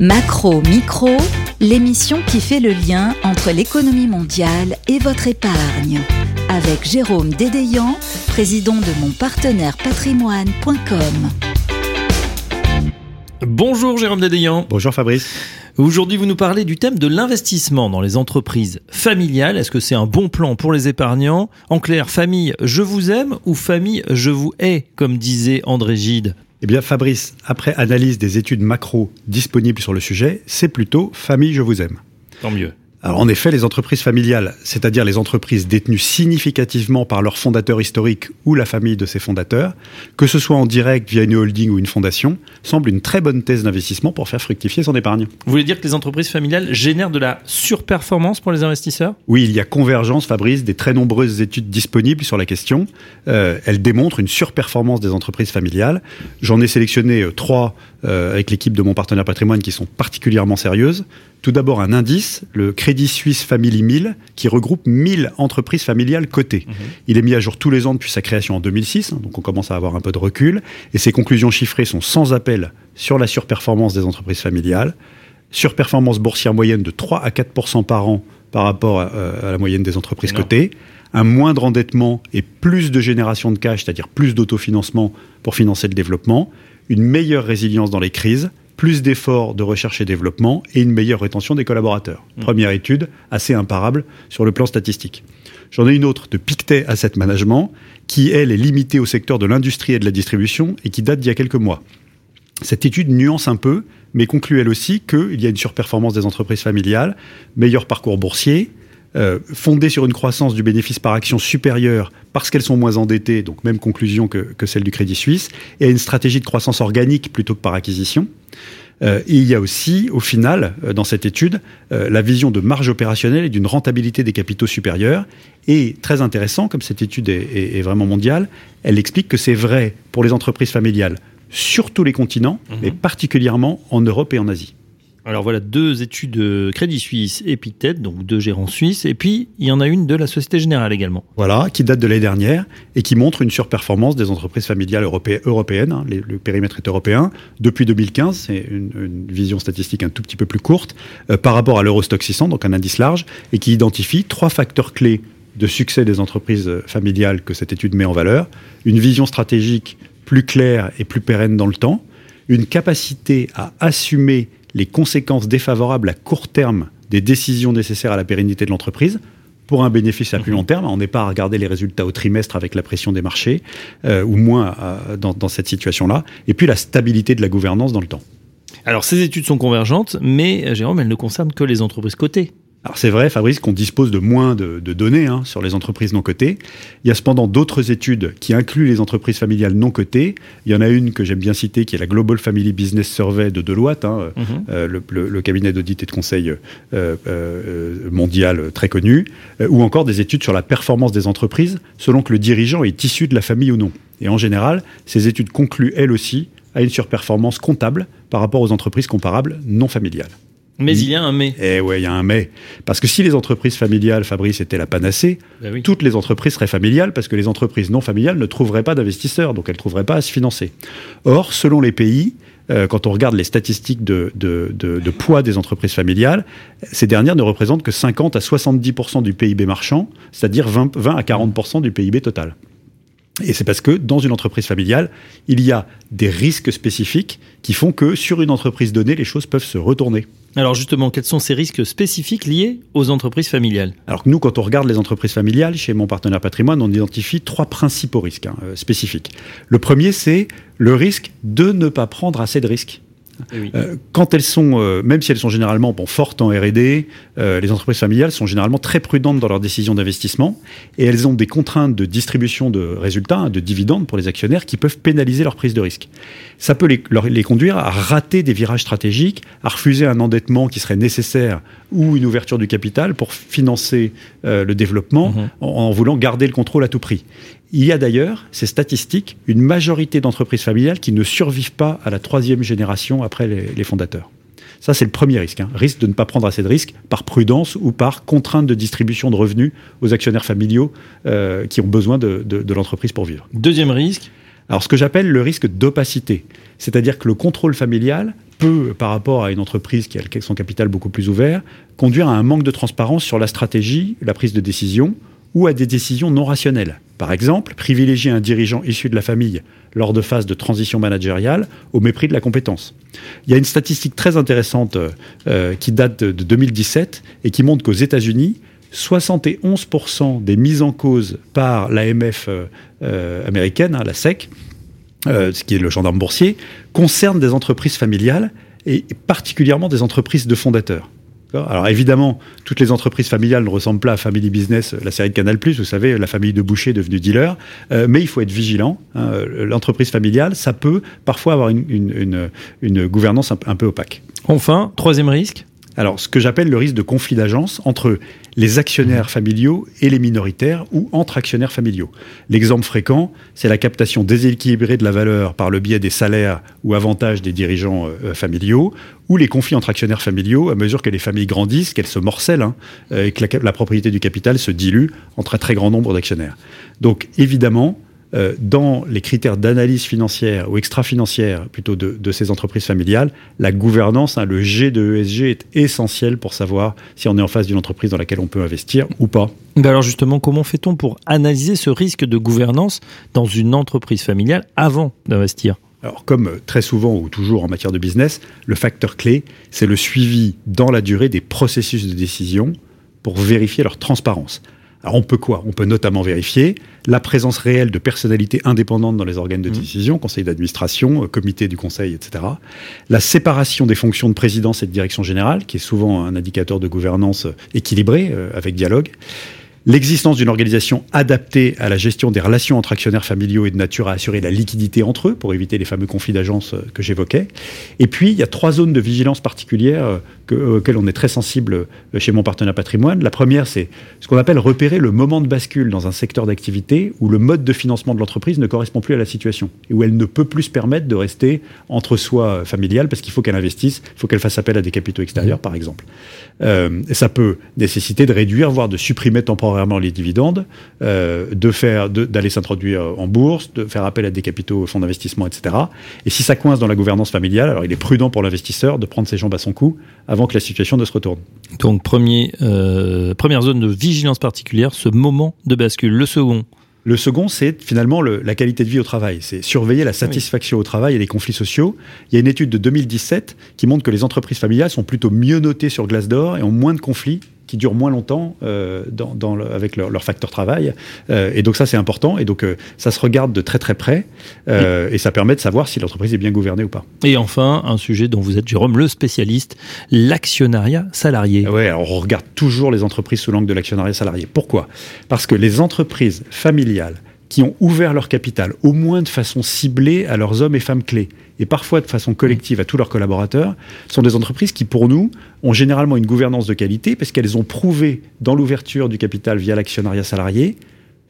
Macro Micro, l'émission qui fait le lien entre l'économie mondiale et votre épargne. Avec Jérôme Dédéian, président de monpartenairepatrimoine.com. Bonjour Jérôme Dédéian. Bonjour Fabrice. Aujourd'hui, vous nous parlez du thème de l'investissement dans les entreprises familiales. Est-ce que c'est un bon plan pour les épargnants? En clair, famille, je vous aime ou famille, je vous hais, comme disait André Gide eh bien, Fabrice, après analyse des études macro disponibles sur le sujet, c'est plutôt famille, je vous aime. Tant mieux. Alors en effet, les entreprises familiales, c'est-à-dire les entreprises détenues significativement par leur fondateur historique ou la famille de ses fondateurs, que ce soit en direct via une holding ou une fondation, semblent une très bonne thèse d'investissement pour faire fructifier son épargne. Vous voulez dire que les entreprises familiales génèrent de la surperformance pour les investisseurs? Oui, il y a convergence, Fabrice, des très nombreuses études disponibles sur la question. Euh, elles démontrent une surperformance des entreprises familiales. J'en ai sélectionné euh, trois euh, avec l'équipe de mon partenaire patrimoine qui sont particulièrement sérieuses. Tout d'abord un indice, le Crédit Suisse Family 1000, qui regroupe 1000 entreprises familiales cotées. Mhm. Il est mis à jour tous les ans depuis sa création en 2006, hein, donc on commence à avoir un peu de recul. Et ses conclusions chiffrées sont sans appel sur la surperformance des entreprises familiales. Surperformance boursière moyenne de 3 à 4% par an par rapport à, euh, la moyenne des entreprises cotées. Un moindre endettement et plus de génération de cash, c'est-à-dire plus d'autofinancement pour financer le développement. Une meilleure résilience dans les crises plus d'efforts de recherche et développement et une meilleure rétention des collaborateurs. Mmh. Première étude, assez imparable sur le plan statistique. J'en ai une autre de Pictet Asset Management, qui, elle, est limitée au secteur de l'industrie et de la distribution et qui date d'il y a quelques mois. Cette étude nuance un peu, mais conclut elle aussi qu'il y a une surperformance des entreprises familiales, meilleur parcours boursier, euh, fondé sur une croissance du bénéfice par action supérieure parce qu'elles sont moins endettées, donc même conclusion que, que, celle du Crédit Suisse, et une stratégie de croissance organique plutôt que par acquisition. Euh, il y a aussi, au final, euh, dans cette étude, euh, la vision de marge opérationnelle et d'une rentabilité des capitaux supérieurs. Et très intéressant, comme cette étude est, vraiment mondiale, elle explique que c'est vrai pour les entreprises familiales sur tous les continents, mhm. mais particulièrement en Europe et en Asie. Alors voilà, deux études Crédit Suisse et Pictet, donc deux gérants suisses, et puis il y en a une de la Société Générale également. Voilà, qui date de l'année dernière et qui montre une surperformance des entreprises familiales européennes, hein, le périmètre est européen, depuis 2015, c'est une, vision statistique un tout petit peu plus courte, euh, par rapport à l'Eurostock 600, donc un indice large, et qui identifie trois facteurs clés de succès des entreprises familiales que cette étude met en valeur, une vision stratégique plus claire et plus pérenne dans le temps, une capacité à assumer les conséquences défavorables à court terme des décisions nécessaires à la pérennité de l'entreprise pour un bénéfice à plus long terme. On n'est pas à regarder les résultats au trimestre avec la pression des marchés, euh, ou moins euh, dans, dans cette situation-là. Et puis la stabilité de la gouvernance dans le temps. Alors ces études sont convergentes, mais Jérôme, elles ne concernent que les entreprises cotées. Alors c'est vrai, Fabrice, qu'on dispose de moins de, données hein, sur les entreprises non cotées. Il y a cependant d'autres études qui incluent les entreprises familiales non cotées. Il y en a une que j'aime bien citer, qui est la Global Family Business Survey de Deloitte, hein, mhm. euh, le, cabinet d'audit et de conseil euh, euh, mondial très connu, ou encore des études sur la performance des entreprises selon que le dirigeant est issu de la famille ou non. Et en général, ces études concluent elles aussi à une surperformance comptable par rapport aux entreprises comparables non familiales. Mais il y a un mais. Eh ouais, il y a un mais. Parce que si les entreprises familiales, Fabrice, étaient la panacée, ben toutes les entreprises seraient familiales parce que les entreprises non familiales ne trouveraient pas d'investisseurs, donc elles ne trouveraient pas à se financer. Or, selon les pays, euh, quand on regarde les statistiques de, de, poids des entreprises familiales, ces dernières ne représentent que 50 à 70% du PIB marchand, c'est-à-dire 20, 20 à 40% du PIB total. Et c'est parce que dans une entreprise familiale, il y a des risques spécifiques qui font que sur une entreprise donnée, les choses peuvent se retourner. Alors justement, quels sont ces risques spécifiques liés aux entreprises familiales? Alors que nous, quand on regarde les entreprises familiales, chez mon partenaire patrimoine, on identifie trois principaux risques hein, euh, spécifiques. Le premier, c'est le risque de ne pas prendre assez de risques. Eh euh, quand elles sont, euh, même si elles sont généralement bon, fortes en R&D, euh, les entreprises familiales sont généralement très prudentes dans leurs décisions d'investissement et elles ont des contraintes de distribution de résultats, de dividendes pour les actionnaires qui peuvent pénaliser leur prise de risque. Ça peut les, les conduire à rater des virages stratégiques, à refuser un endettement qui serait nécessaire ou une ouverture du capital pour financer le développement mhm. en voulant garder le contrôle à tout prix. Il y a d'ailleurs, c'est statistique, une majorité d'entreprises familiales qui ne survivent pas à la troisième génération après les, fondateurs. Ça, c'est le premier risque. Hein. Risque de ne pas prendre assez de risques par prudence ou par contrainte de distribution de revenus aux actionnaires familiaux euh, qui ont besoin de, de l'entreprise pour vivre. Deuxième risque Alors, ce que j'appelle le risque d'opacité. C'est-à-dire que le contrôle familial peut, par rapport à une entreprise qui a son capital beaucoup plus ouvert, conduire à un manque de transparence sur la stratégie, la prise de décision ou à des décisions non rationnelles. Par exemple, privilégier un dirigeant issu de la famille lors de phases de transition managériale au mépris de la compétence. Il y a une statistique très intéressante euh, qui date de 2017 et qui montre qu'aux États-Unis, 71% des mises en cause par l'AMF euh, euh, américaine, hein, la SEC, ce qui est le gendarme boursier, concernent des entreprises familiales et particulièrement des entreprises de fondateurs. Alors évidemment, toutes les entreprises familiales ne ressemblent pas à Family Business, la série de Canal+, vous savez, la famille de Boucher devenue dealer, euh, mais il faut être vigilant. Hein. L'entreprise familiale, ça peut parfois avoir une, gouvernance un peu opaque. Enfin, troisième risque alors, ce que j'appelle le risque de conflit d'agence entre les actionnaires familiaux et les minoritaires ou entre actionnaires familiaux. L'exemple fréquent, c'est la captation déséquilibrée de la valeur par le biais des salaires ou avantages des dirigeants euh, familiaux ou les conflits entre actionnaires familiaux à mesure que les familles grandissent, qu'elles se morcellent hein, euh, et que la, propriété du capital se dilue entre un très grand nombre d'actionnaires. Donc, évidemment, euh, dans les critères d'analyse financière ou extra-financière plutôt de, ces entreprises familiales, la gouvernance, hein, le G de ESG est essentiel pour savoir si on est en face d'une entreprise dans laquelle on peut investir ou pas. alors justement, comment fait-on pour analyser ce risque de gouvernance dans une entreprise familiale avant d'investir? Alors, comme très souvent ou toujours en matière de business, le facteur clé, c'est le suivi dans la durée des processus de décision pour vérifier leur transparence. Alors on peut quoi? On peut notamment vérifier la présence réelle de personnalités indépendantes dans les organes de mmh. décision, conseil d'administration, euh, comité du conseil, etc. La séparation des fonctions de présidence et de direction générale, qui est souvent un indicateur de gouvernance euh, équilibré, euh, avec dialogue l'existence d'une organisation adaptée à la gestion des relations entre actionnaires familiaux et de nature à assurer la liquidité entre eux pour éviter les fameux conflits d'agence euh, que j'évoquais. Et puis, il y a trois zones de vigilance particulières euh, euh, auxquelles on est très sensible chez mon partenaire patrimoine. La première, c'est ce qu'on appelle repérer le moment de bascule dans un secteur d'activité où le mode de financement de l'entreprise ne correspond plus à la situation et où elle ne peut plus se permettre de rester entre soi familial parce qu'il faut qu'elle investisse, il faut qu'elle fasse appel à des capitaux extérieurs, mmh. par exemple. ça peut nécessiter de réduire, voire de supprimer temporairement les dividendes, euh, de faire, d'aller s'introduire en bourse, de faire appel à des capitaux, fonds d'investissement, etc. Et si ça coince dans la gouvernance familiale, alors il est prudent pour l'investisseur de prendre ses jambes à son cou avant que la situation ne se retourne. Donc premier, euh, première zone de vigilance particulière, ce moment de bascule. Le second, le second, c'est finalement la qualité de vie au travail. C'est surveiller la satisfaction au travail et les conflits sociaux. Il y a une étude de 2017 qui montre que les entreprises familiales sont plutôt mieux notées sur Glassdoor et ont moins de conflits qui durent moins longtemps euh, dans, avec leur, facteur travail. Euh, et donc ça, c'est important. Et donc euh, ça se regarde de très très près. Et ça permet de savoir si l'entreprise est bien gouvernée ou pas. Et enfin, un sujet dont vous êtes, Jérôme, le spécialiste, l'actionnariat salarié. Oui, alors on regarde toujours les entreprises sous l'angle de l'actionnariat salarié. Pourquoi? Parce que les entreprises familiales qui ont ouvert leur capital, au moins de façon ciblée à leurs hommes et femmes clés, et parfois de façon collective à tous leurs collaborateurs, sont des entreprises qui, pour nous, ont généralement une gouvernance de qualité parce qu'elles ont prouvé dans l'ouverture du capital via l'actionnariat salarié,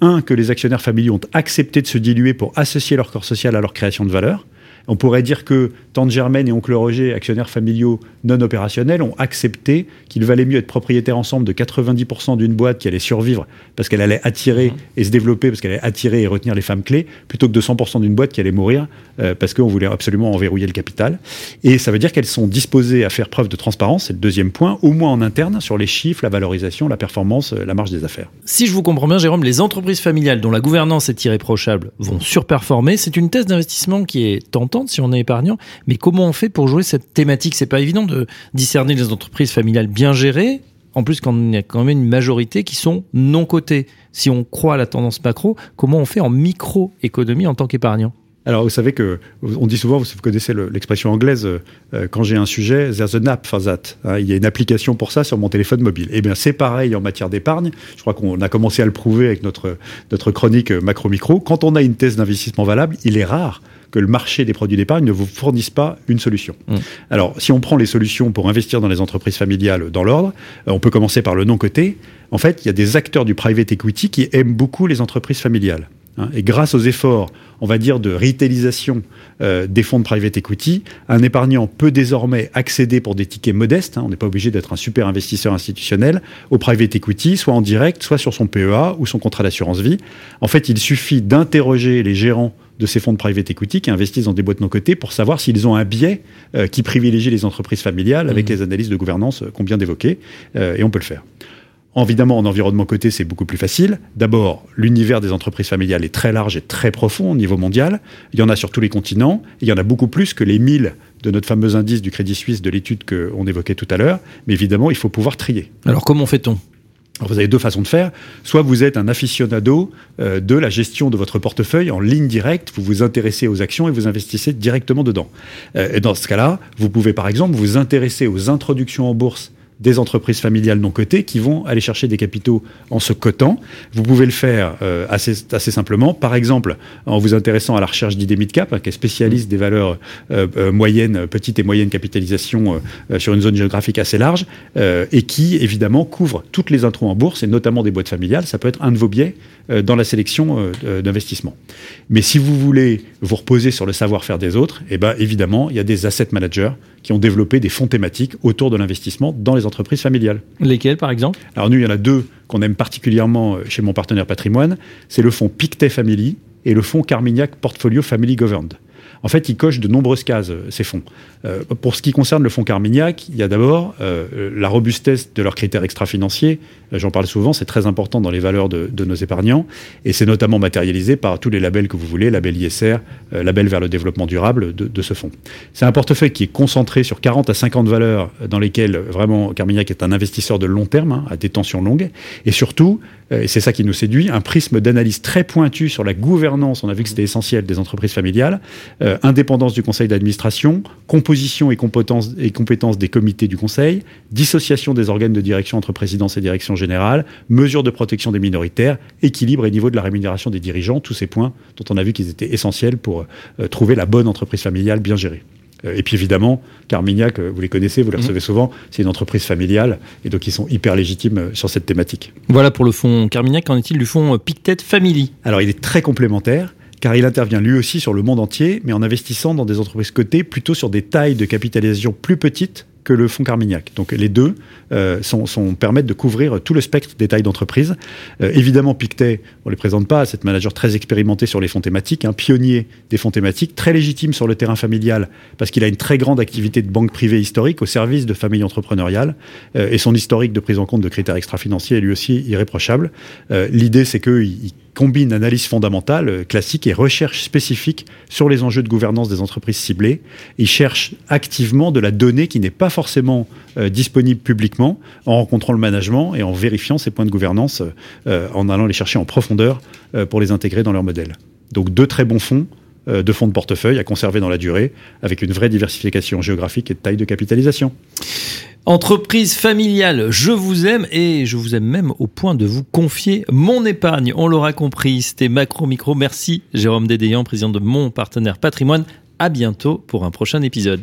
un, que les actionnaires familiaux ont accepté de se diluer pour associer leur corps social à leur création de valeur, on pourrait dire que Tante Germaine et Oncle Roger, actionnaires familiaux non opérationnels, ont accepté qu'il valait mieux être propriétaire ensemble de 90% d'une boîte qui allait survivre parce qu'elle allait attirer mmh. et se développer, parce qu'elle allait attirer et retenir les femmes clés, plutôt que de 100% d'une boîte qui allait mourir euh, parce qu'on voulait absolument enverrouiller le capital. Et ça veut dire qu'elles sont disposées à faire preuve de transparence, c'est le deuxième point, au moins en interne, sur les chiffres, la valorisation, la performance, euh, la marge des affaires. Si je vous comprends bien, Jérôme, les entreprises familiales dont la gouvernance est irréprochable vont surperformer. C'est une thèse d'investissement qui est si on est épargnant. Mais comment on fait pour jouer cette thématique? C'est pas évident de discerner les entreprises familiales bien gérées. En plus, quand il y a quand même une majorité qui sont non cotées. Si on croit à la tendance macro, comment on fait en microéconomie en tant qu'épargnant? Alors, vous savez que, on dit souvent, vous connaissez l'expression anglaise, euh, quand j'ai un sujet, there's an app for that. Hein, il y a une application pour ça sur mon téléphone mobile. Eh bien, c'est pareil en matière d'épargne. Je crois qu'on a commencé à le prouver avec notre, notre chronique macro-micro. Quand on a une thèse d'investissement valable, il est rare que le marché des produits d'épargne ne vous fournisse pas une solution. Mmh. Alors, si on prend les solutions pour investir dans les entreprises familiales dans l'ordre, euh, on peut commencer par le non-coté. En fait, il y a des acteurs du private equity qui aiment beaucoup les entreprises familiales. Hein. Et grâce aux efforts, on va dire, de retailisation euh, des fonds de private equity, un épargnant peut désormais accéder pour des tickets modestes, hein, on n'est pas obligé d'être un super investisseur institutionnel, au private equity, soit en direct, soit sur son PEA ou son contrat d'assurance vie. En fait, il suffit d'interroger les gérants de ces fonds de private equity qui investissent dans des boîtes non cotées pour savoir s'ils ont un biais euh, qui privilégie les entreprises familiales avec mmh. les analyses de gouvernance qu'on vient d'évoquer, euh, et on peut le faire. Évidemment, en environnement coté, c'est beaucoup plus facile. D'abord, l'univers des entreprises familiales est très large et très profond au niveau mondial. Il y en a sur tous les continents. il y en a beaucoup plus que les 1000 de notre fameux indice du Crédit Suisse de l'étude qu'on évoquait tout à l'heure. Mais évidemment, il faut pouvoir trier. Alors, comment fait-on? Vous avez deux façons de faire. Soit vous êtes un aficionado euh, de la gestion de votre portefeuille en ligne directe, vous vous intéressez aux actions et vous investissez directement dedans. Euh, et dans ce cas-là, vous pouvez par exemple vous intéresser aux introductions en bourse des entreprises familiales non cotées qui vont aller chercher des capitaux en se cotant. Vous pouvez le faire euh, assez, assez simplement, par exemple en vous intéressant à la recherche d'idées hein, qui est spécialiste des valeurs euh, euh, moyennes, petites et moyennes capitalisation sur une zone géographique assez large, et qui évidemment couvre toutes les intros en bourse, et notamment des boîtes familiales. Ça peut être un de vos biais dans la sélection d'investissement. Mais si vous voulez vous reposer sur le savoir-faire des autres, eh ben, évidemment, il y a des asset managers qui ont développé des fonds thématiques autour de l'investissement dans les entreprises familiales. Lesquels, par exemple? Alors nous, il y en a deux qu'on aime particulièrement euh, chez mon partenaire patrimoine. C'est le fonds Pictet Family et le fonds Carmignac Portfolio Family Governed. En fait, ils cochent de nombreuses cases, euh, ces fonds. Euh, pour ce qui concerne le fonds Carmignac, il y a d'abord euh, la robustesse de leurs critères extra-financiers. J'en parle souvent, c'est très important dans les valeurs de, nos épargnants. Et c'est notamment matérialisé par tous les labels que vous voulez, label ISR, label vers le développement durable de, de ce fonds. C'est un portefeuille qui est concentré sur 40 à 50 valeurs dans lesquelles vraiment Carmignac est un investisseur de long terme, hein, à détention longue. Et surtout, et c'est ça qui nous séduit, un prisme d'analyse très pointu sur la gouvernance, on a vu que c'était essentiel des entreprises familiales, euh, indépendance du conseil d'administration, composition et compétences, et compétences des comités du conseil, dissociation des organes de direction entre présidence et direction générale, mesures de protection des minoritaires, équilibre et niveau de la rémunération des dirigeants, tous ces points dont on a vu qu'ils étaient essentiels pour euh, trouver la bonne entreprise familiale bien gérée. Euh, et puis évidemment, Carmignac, vous les connaissez, vous les mhm. recevez souvent, c'est une entreprise familiale, et donc ils sont hyper légitimes sur cette thématique. Voilà pour le fonds Carmignac, qu'en est-il du fonds Pictet Family? Alors il est très complémentaire car il intervient lui aussi sur le monde entier, mais en investissant dans des entreprises cotées plutôt sur des tailles de capitalisation plus petites que le fonds Carmignac. Donc les deux euh, sont, permettent de couvrir tout le spectre des tailles d'entreprise. Euh, évidemment, Pictet, on ne les présente pas, c'est manager très expérimenté sur les fonds thématiques, un pionnier des fonds thématiques, très légitime sur le terrain familial parce qu'il a une très grande activité de banque privée historique au service de familles entrepreneuriales euh, et son historique de prise en compte de critères extra-financiers est lui aussi irréprochable. L'idée, c'est qu'il combine analyse fondamentale euh, classique et recherche spécifique sur les enjeux de gouvernance des entreprises ciblées. Il cherche activement de la donnée qui n'est pas forcément euh, disponible publiquement en rencontrant le management et en vérifiant ces points de gouvernance euh, en allant les chercher en profondeur pour les intégrer dans leur modèle. Donc deux très bons fonds de fonds de portefeuille à conserver dans la durée avec une vraie diversification géographique et de taille de capitalisation. Entreprise familiale, je vous aime et je vous aime même au point de vous confier mon épargne. On l'aura compris, c'était Macro Micro. Merci Jérôme Dédéan, président de mon partenaire patrimoine. À bientôt pour un prochain épisode.